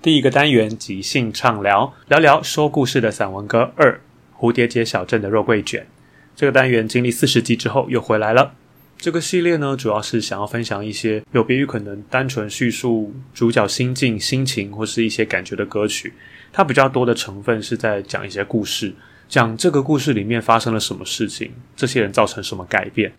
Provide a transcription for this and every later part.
第一个单元即兴畅聊，聊聊说故事的散文歌二《蝴蝶结小镇的肉桂卷》。这个单元经历四十集之后又回来了。这个系列呢，主要是想要分享一些有别于可能单纯叙述主角心境、心情或是一些感觉的歌曲。它比较多的成分是在讲一些故事，讲这个故事里面发生了什么事情，这些人造成什么改变。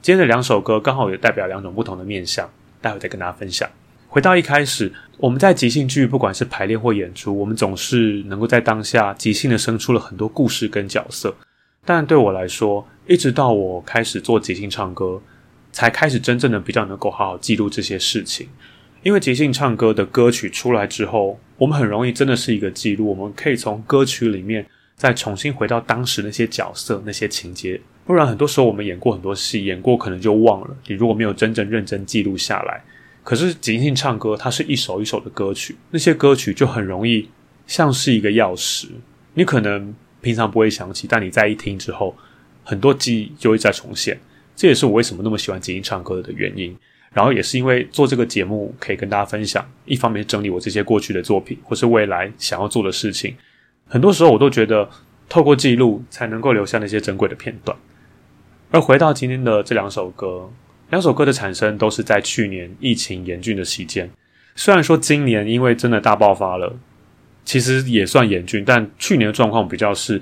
今天的两首歌刚好也代表两种不同的面相，待会再跟大家分享。回到一开始，我们在即兴剧，不管是排练或演出，我们总是能够在当下即兴的生出了很多故事跟角色。但对我来说，一直到我开始做即兴唱歌，才开始真正的比较能够好好记录这些事情。因为即兴唱歌的歌曲出来之后，我们很容易真的是一个记录，我们可以从歌曲里面再重新回到当时那些角色、那些情节。不然，很多时候我们演过很多戏，演过可能就忘了。你如果没有真正认真记录下来。可是即兴唱歌，它是一首一首的歌曲，那些歌曲就很容易像是一个钥匙，你可能平常不会想起，但你在一听之后，很多记忆就会再重现。这也是我为什么那么喜欢即兴唱歌的原因。然后也是因为做这个节目，可以跟大家分享，一方面整理我这些过去的作品，或是未来想要做的事情。很多时候我都觉得，透过记录才能够留下那些珍贵的片段。而回到今天的这两首歌。两首歌的产生都是在去年疫情严峻的期间。虽然说今年因为真的大爆发了，其实也算严峻，但去年的状况比较是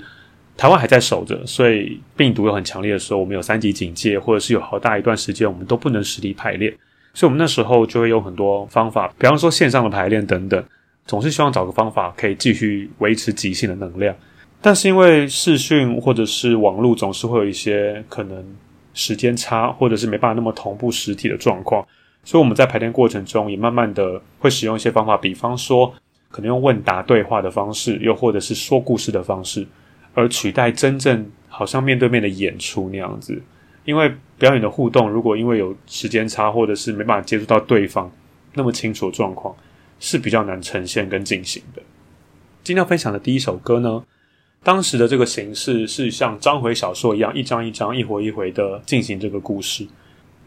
台湾还在守着，所以病毒又很强烈的时候，我们有三级警戒，或者是有好大一段时间我们都不能实体排练，所以我们那时候就会有很多方法，比方说线上的排练等等，总是希望找个方法可以继续维持即兴的能量。但是因为视讯或者是网络总是会有一些可能。时间差，或者是没办法那么同步实体的状况，所以我们在排练过程中也慢慢的会使用一些方法，比方说可能用问答对话的方式，又或者是说故事的方式，而取代真正好像面对面的演出那样子。因为表演的互动，如果因为有时间差，或者是没办法接触到对方那么清楚的状况，是比较难呈现跟进行的。今天要分享的第一首歌呢，当时的这个形式是像章回小说一样，一章一章、一回一回的进行这个故事。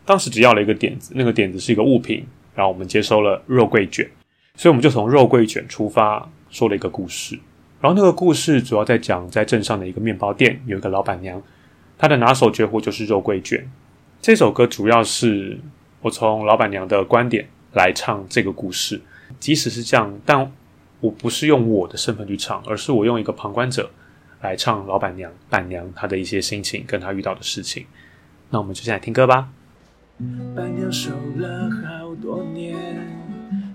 当时只要了一个点子，那个点子是一个物品，然后我们接收了肉桂卷，所以我们就从肉桂卷出发，说了一个故事。然后那个故事主要在讲，在镇上的一个面包店有一个老板娘，她的拿手绝活就是肉桂卷。这首歌主要是我从老板娘的观点来唱这个故事。即使是这样，但我不是用我的身份去唱，而是我用一个旁观者。来唱老板娘、板娘她的一些心情，跟她遇到的事情。那我们就先来听歌吧。板娘守了好多年，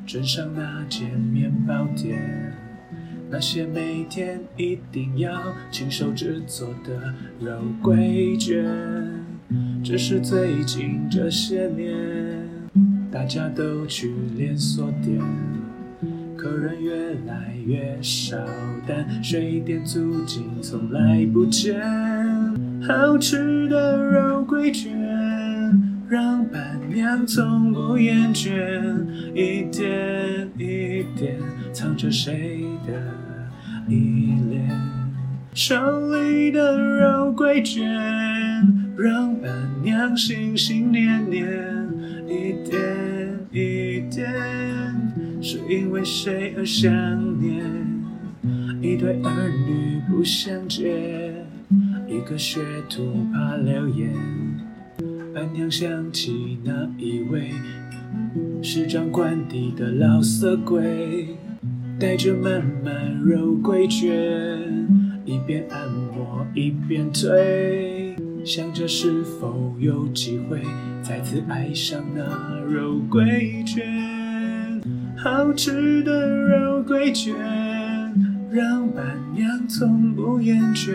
镇上那间面包店，那些每天一定要亲手制作的肉桂卷，只是最近这些年，大家都去连锁店，客人越来越少，但水电租金从来不减。好吃的肉桂卷，让伴娘从不厌倦，一点一点藏着谁的依恋。手里的肉桂卷，让伴娘心心念念，一点一点，是因为谁而想念？一对儿女不相见，一个学徒怕流言。伴娘想起那一位是掌管地的老色鬼，带着满满肉桂卷，一边按摩一边推，想着是否有机会再次爱上那肉桂卷。好吃的肉桂卷，让伴娘从不厌倦，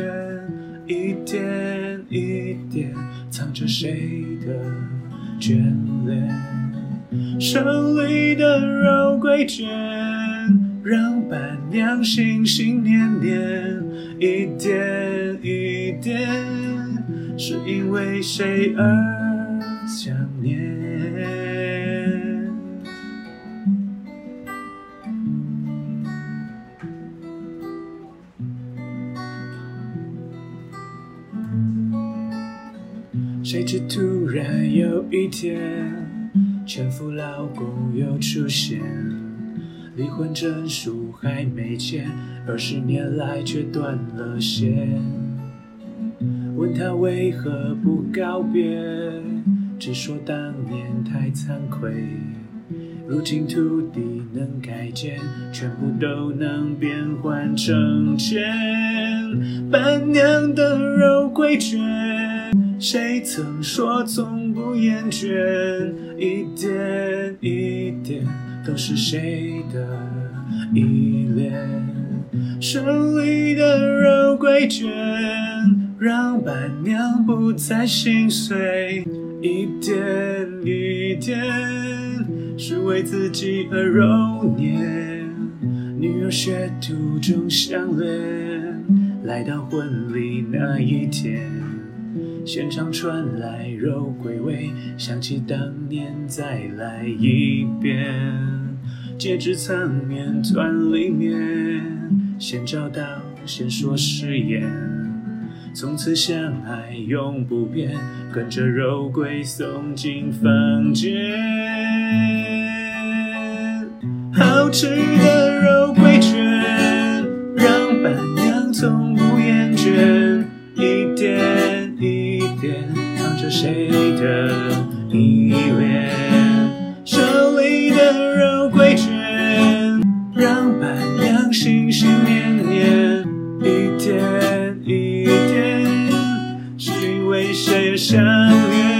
一点一点藏着谁的眷恋。手里的肉桂卷，让伴娘心心念念，一点一点，是因为谁而想念？谁知突然有一天，前夫老公又出现，离婚证书还没签，二十年来却断了线。问他为何不告别，只说当年太惭愧。如今土地能改建，全部都能变换成钱。伴娘的肉桂卷。谁曾说从不厌倦？一点一点都是谁的依恋？手里的肉桂卷，让伴娘不再心碎。一点一点是为自己而揉捏。女儿学徒中相恋，来到婚礼那一天。现场传来肉桂味，想起当年再来一遍。戒指藏面团里面，先找到先说誓言，从此相爱永不变，跟着肉桂送进房间。好吃的肉桂卷，让伴娘从不厌倦，一点一点。藏着谁的为谁而想念？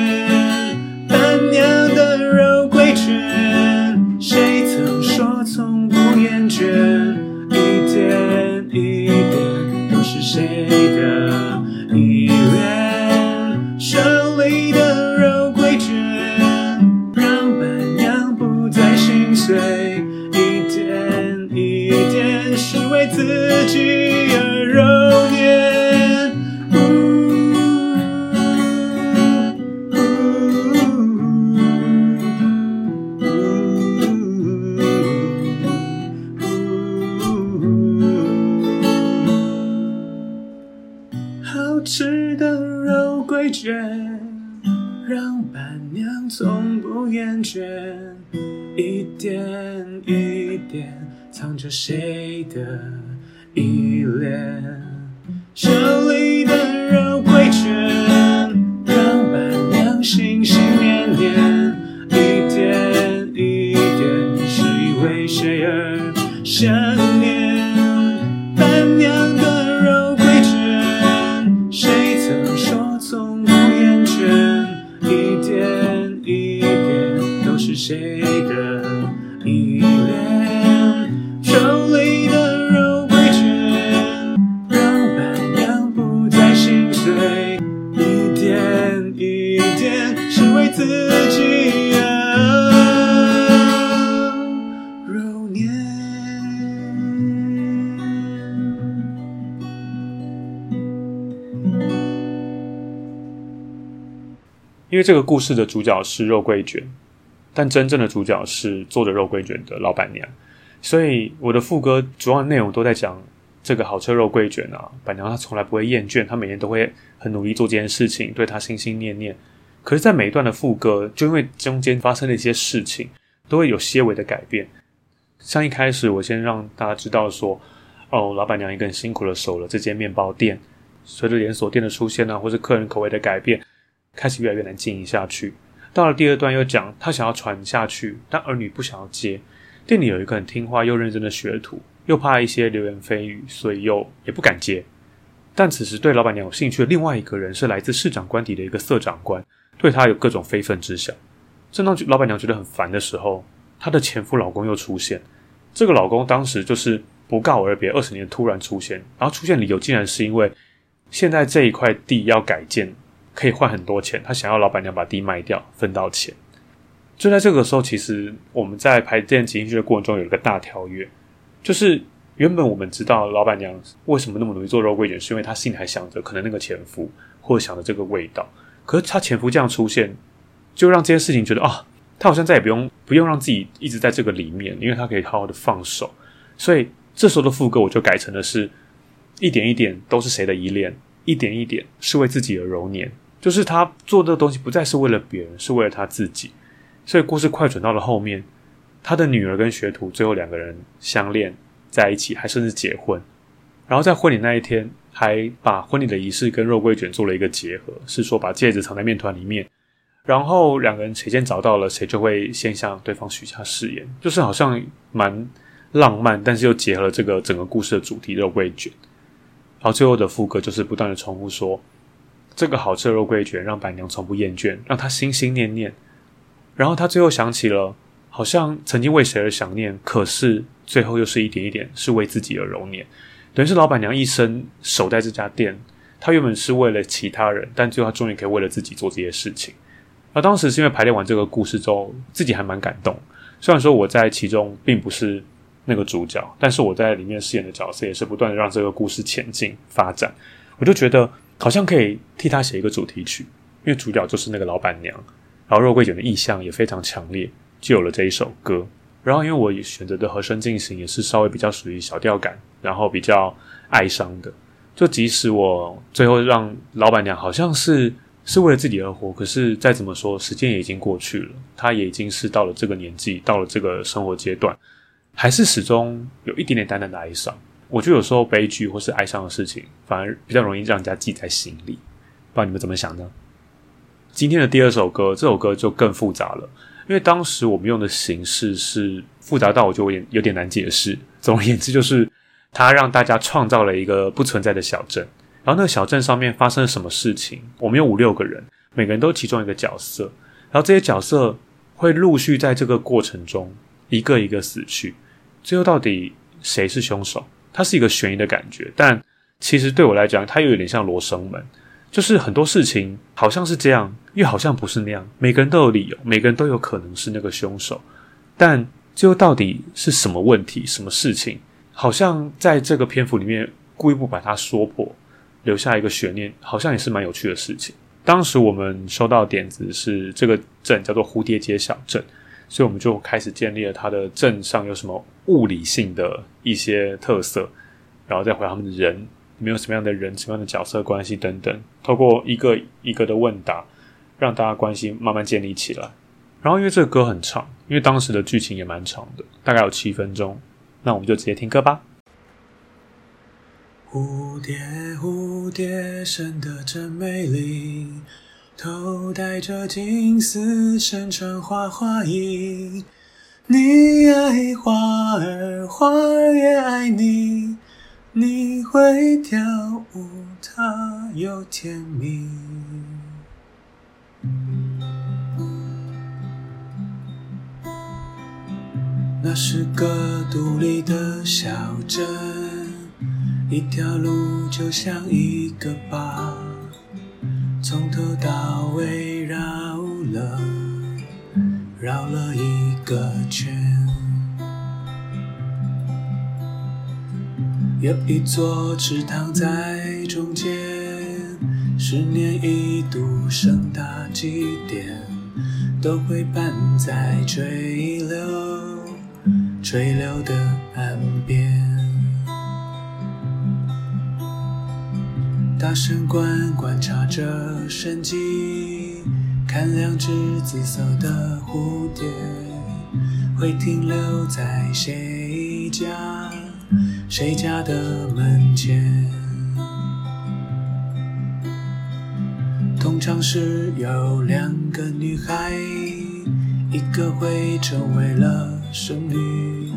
一点一点藏着谁的依恋。这里的因为这个故事的主角是肉桂卷，但真正的主角是做着肉桂卷的老板娘，所以我的副歌主要内容都在讲这个好吃肉桂卷啊，板娘她从来不会厌倦，她每天都会很努力做这件事情，对她心心念念。可是，在每一段的副歌，就因为中间发生的一些事情，都会有些微的改变。像一开始，我先让大家知道说，哦，老板娘一个人辛苦的守了这间面包店，随着连锁店的出现呢，或是客人口味的改变。开始越来越难经营下去。到了第二段又讲他想要传下去，但儿女不想要接。店里有一个很听话又认真的学徒，又怕一些流言蜚语，所以又也不敢接。但此时对老板娘有兴趣的另外一个人是来自市长官邸的一个色长官，对他有各种非分之想。正当老板娘觉得很烦的时候，她的前夫老公又出现。这个老公当时就是不告而别，二十年突然出现，然后出现理由竟然是因为现在这一块地要改建。可以换很多钱，他想要老板娘把地卖掉分到钱。就在这个时候，其实我们在排练即兴剧的过程中有一个大跳跃，就是原本我们知道老板娘为什么那么努力做肉桂卷，是因为她心里还想着可能那个前夫，或者想着这个味道。可是她前夫这样出现，就让这件事情觉得啊，她好像再也不用不用让自己一直在这个里面，因为她可以好好的放手。所以这时候的副歌我就改成的是一点一点都是谁的依恋。一点一点是为自己而揉捏，就是他做的东西不再是为了别人，是为了他自己。所以故事快转到了后面，他的女儿跟学徒最后两个人相恋在一起，还甚至结婚。然后在婚礼那一天，还把婚礼的仪式跟肉桂卷做了一个结合，是说把戒指藏在面团里面，然后两个人谁先找到了，谁就会先向对方许下誓言，就是好像蛮浪漫，但是又结合了这个整个故事的主题——肉桂卷。然后最后的副歌就是不断的重复说：“这个好吃的肉桂卷让板娘从不厌倦，让她心心念念。”然后他最后想起了，好像曾经为谁而想念，可是最后又是一点一点是为自己而揉捏。等于是老板娘一生守在这家店，她原本是为了其他人，但最后她终于可以为了自己做这些事情。而当时是因为排练完这个故事之后，自己还蛮感动。虽然说我在其中并不是。那个主角，但是我在里面饰演的角色也是不断的让这个故事前进发展，我就觉得好像可以替他写一个主题曲，因为主角就是那个老板娘，然后肉桂卷的意象也非常强烈，就有了这一首歌。然后因为我选择的和声进行也是稍微比较属于小调感，然后比较哀伤的，就即使我最后让老板娘好像是是为了自己而活，可是再怎么说，时间也已经过去了，她也已经是到了这个年纪，到了这个生活阶段。还是始终有一点点淡淡的哀伤。我觉得有时候悲剧或是哀伤的事情，反而比较容易让人家记在心里。不知道你们怎么想呢？今天的第二首歌，这首歌就更复杂了，因为当时我们用的形式是复杂到我就有点有点难解释。总而言之，就是他让大家创造了一个不存在的小镇，然后那个小镇上面发生了什么事情？我们有五六个人，每个人都其中一个角色，然后这些角色会陆续在这个过程中一个一个死去。最后到底谁是凶手？它是一个悬疑的感觉，但其实对我来讲，它又有点像罗生门，就是很多事情好像是这样，又好像不是那样。每个人都有理由，每个人都有可能是那个凶手，但最后到底是什么问题、什么事情？好像在这个篇幅里面故意不把它说破，留下一个悬念，好像也是蛮有趣的事情。当时我们收到点子是这个镇叫做蝴蝶街小镇。所以我们就开始建立了它的镇上有什么物理性的一些特色，然后再回他们的人，里面有什么样的人、什么样的角色关系等等，透过一个一个的问答，让大家关系慢慢建立起来。然后因为这个歌很长，因为当时的剧情也蛮长的，大概有七分钟，那我们就直接听歌吧。蝴蝶，蝴蝶，生得真美丽。头戴着金丝，身穿花花衣。你爱花儿，花儿也爱你。你会跳舞，它又甜蜜。那是个独立的小镇，一条路就像一个疤。从头到尾绕了绕了一个圈。有一座池塘在中间，十年一度盛大祭典，都会办在垂柳垂柳的岸边。大神官观察着生机，看两只紫色的蝴蝶，会停留在谁家谁家的门前。通常是有两个女孩，一个会成为了剩女，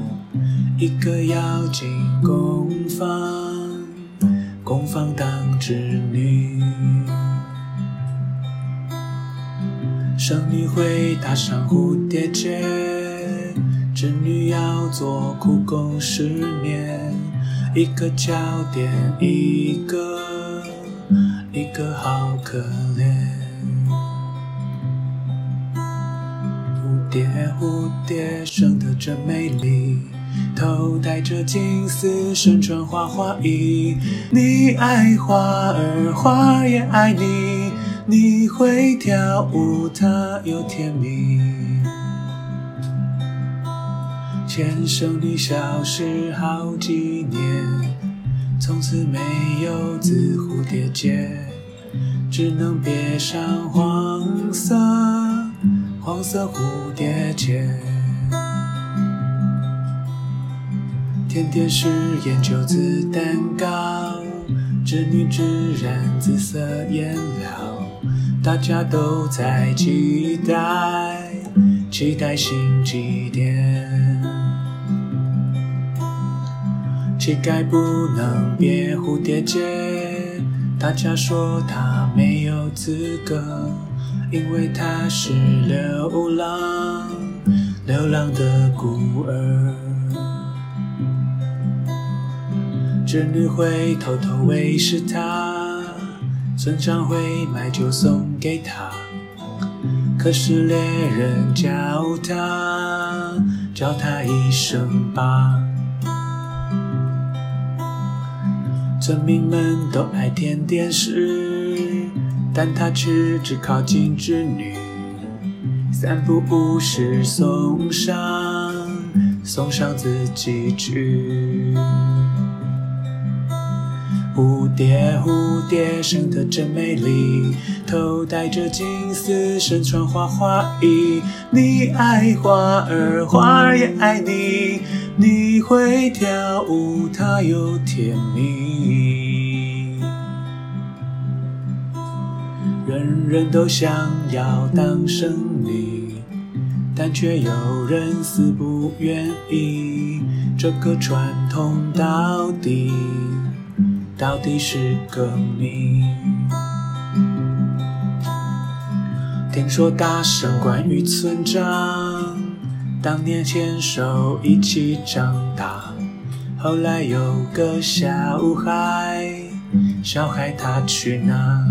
一个要进工坊。工坊当织女，剩女会打上蝴蝶结，织女要做苦工十年，一个焦点，一个一个好可怜。蝴蝶蝴蝶生得真美丽。头戴着金丝，身穿花花衣。你爱花儿，花也爱你。你会跳舞，它又甜蜜。牵手你消失好几年，从此没有紫蝴蝶结，只能别上黄色黄色蝴蝶结。甜点是研究紫蛋糕，织女织染紫色颜料，大家都在期待，期待新祭典。乞丐不能别蝴蝶结，大家说他没有资格，因为他是流浪，流浪的孤儿。织女会偷偷喂食它，村长会买酒送给他，可是猎人叫他，叫他一声爸。村民们都爱甜点师，但他却只靠近织女，三不五时送上，送上自己去。蝴蝶，蝴蝶生得真美丽，头戴着金丝，身穿花花衣。你爱花儿，花儿也爱你。你会跳舞，它又甜蜜。人人都想要当剩女，但却有人死不愿意。这个传统到底？到底是个谜。听说大神关于村长当年牵手一起长大，后来有个小孩，小孩他去哪？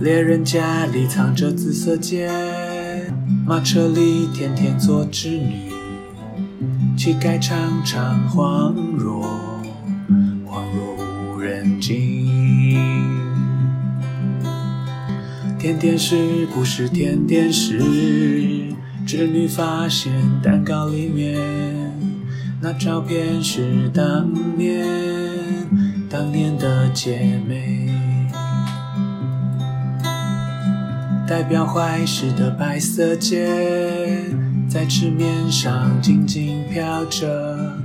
猎人家里藏着紫色剑，马车里天天坐织女。乞丐常常恍若恍若无人机。甜点师不是甜点师，织女发现蛋糕里面那照片是当年当年的姐妹，代表坏事的白色剑。在池面上静静飘着，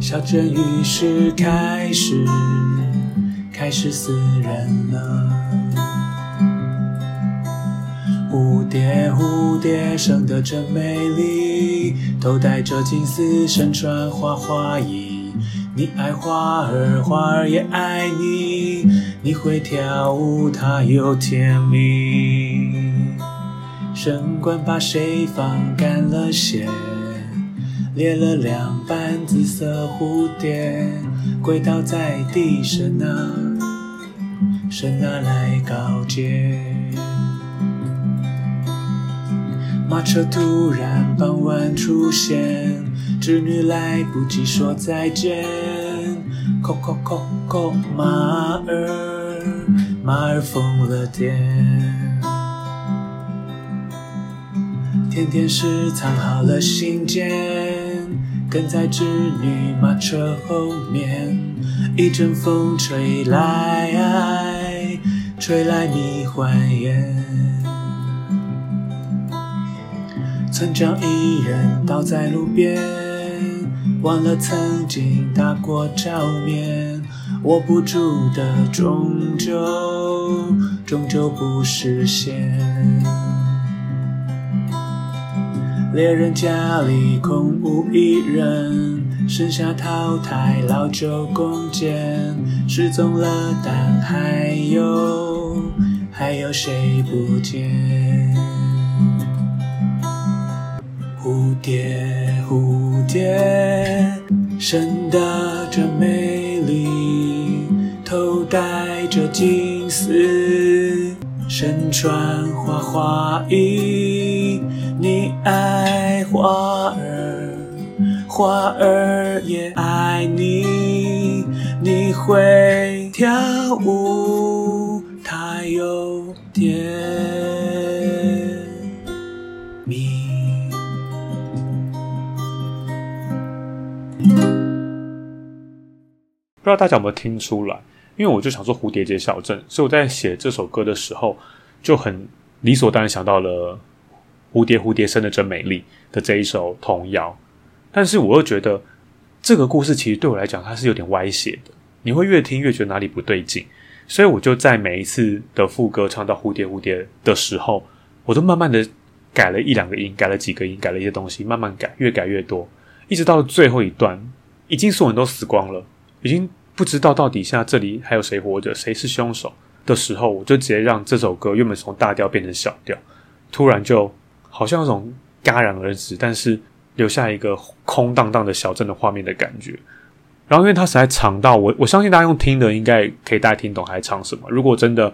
小镇于是开始开始死人了。蝴蝶蝴蝶生得真美丽，头戴着金丝，身穿花花衣。你爱花儿，花儿也爱你。你会跳舞，它又甜蜜。神官把谁放干了血，裂了两半紫色蝴蝶，跪倒在地，神啊，神啊来告解。马车突然傍晚出现，织女来不及说再见。叩叩叩叩，马儿，马儿疯了癫。甜甜师藏好了信件，跟在织女马车后面。一阵风吹来，吹来迷幻烟。村长一人倒在路边，忘了曾经打过照面，握不住的终究，终究不实现。猎人家里空无一人，剩下淘汰老旧弓箭，失踪了，但还有，还有谁不见？蝴蝶，蝴蝶，身打着美丽，头戴着金丝，身穿花花衣。你爱花儿，花儿也爱你。你会跳舞，它有点。不知道大家有没有听出来？因为我就想说蝴蝶结小镇，所以我在写这首歌的时候，就很理所当然想到了“蝴蝶蝴蝶生的真美丽”的这一首童谣。但是我又觉得这个故事其实对我来讲，它是有点歪斜的。你会越听越觉得哪里不对劲，所以我就在每一次的副歌唱到“蝴蝶蝴蝶”的时候，我都慢慢的改了一两个音，改了几个音，改了一些东西，慢慢改，越改越多，一直到了最后一段，已经所有人都死光了。已经不知道到底下这里还有谁活着，谁是凶手的时候，我就直接让这首歌原本从大调变成小调，突然就好像那种戛然而止，但是留下一个空荡荡的小镇的画面的感觉。然后因为它实在长到我，我相信大家用听的应该可以大家听懂还唱什么。如果真的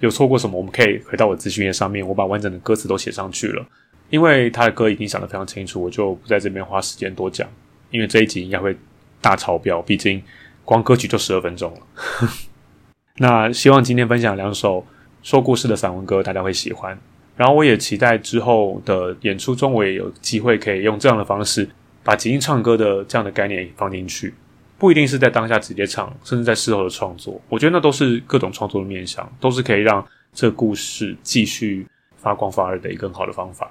有错过什么，我们可以回到我的资讯页上面，我把完整的歌词都写上去了。因为他的歌已经想得非常清楚，我就不在这边花时间多讲，因为这一集应该会大超标，毕竟。光歌曲就十二分钟了，那希望今天分享两首说故事的散文歌，大家会喜欢。然后我也期待之后的演出中，我也有机会可以用这样的方式，把即兴唱歌的这样的概念放进去。不一定是在当下直接唱，甚至在事后的创作，我觉得那都是各种创作的面向，都是可以让这故事继续发光发热的一个很好的方法。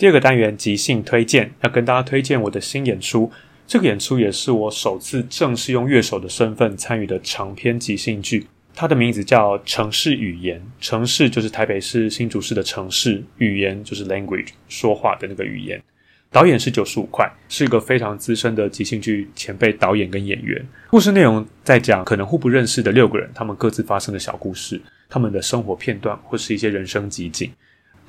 第二个单元即兴推荐，要跟大家推荐我的新演出。这个演出也是我首次正式用乐手的身份参与的长篇即兴剧。它的名字叫《城市语言》，城市就是台北市新竹市的城市，语言就是 language，说话的那个语言。导演是九十五块，是一个非常资深的即兴剧前辈导演跟演员。故事内容在讲可能互不认识的六个人，他们各自发生的小故事，他们的生活片段或是一些人生集锦。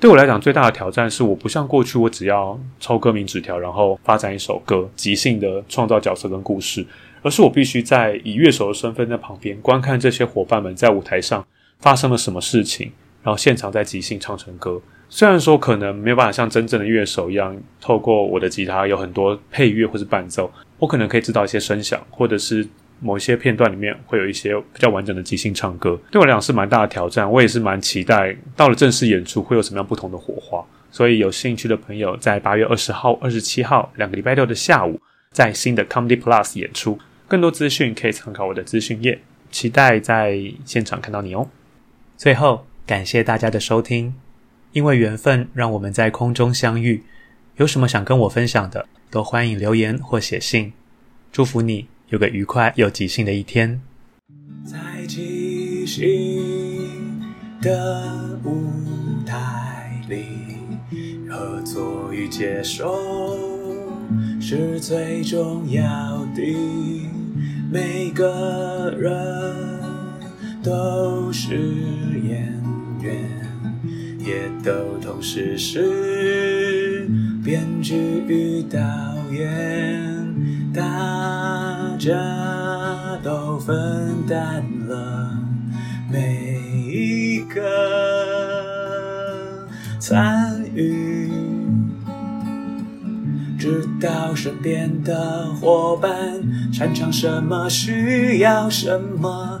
对我来讲，最大的挑战是，我不像过去，我只要抽歌名纸条，然后发展一首歌，即兴的创造角色跟故事，而是我必须在以乐手的身份在旁边观看这些伙伴们在舞台上发生了什么事情，然后现场在即兴唱成歌。虽然说可能没有办法像真正的乐手一样，透过我的吉他有很多配乐或是伴奏，我可能可以知道一些声响，或者是。某一些片段里面会有一些比较完整的即兴唱歌，对我来讲是蛮大的挑战。我也是蛮期待到了正式演出会有什么样不同的火花。所以有兴趣的朋友，在八月二十号、二十七号两个礼拜六的下午，在新的 Comedy Plus 演出。更多资讯可以参考我的资讯页，期待在现场看到你哦。最后，感谢大家的收听，因为缘分让我们在空中相遇。有什么想跟我分享的，都欢迎留言或写信。祝福你。有个愉快又即兴的一天。在即兴的舞台里，合作与接受是最重要的。每个人都是演员，也都同时是编剧与导演，大家都分担了每一个参与。知道身边的伙伴擅长什么，需要什么，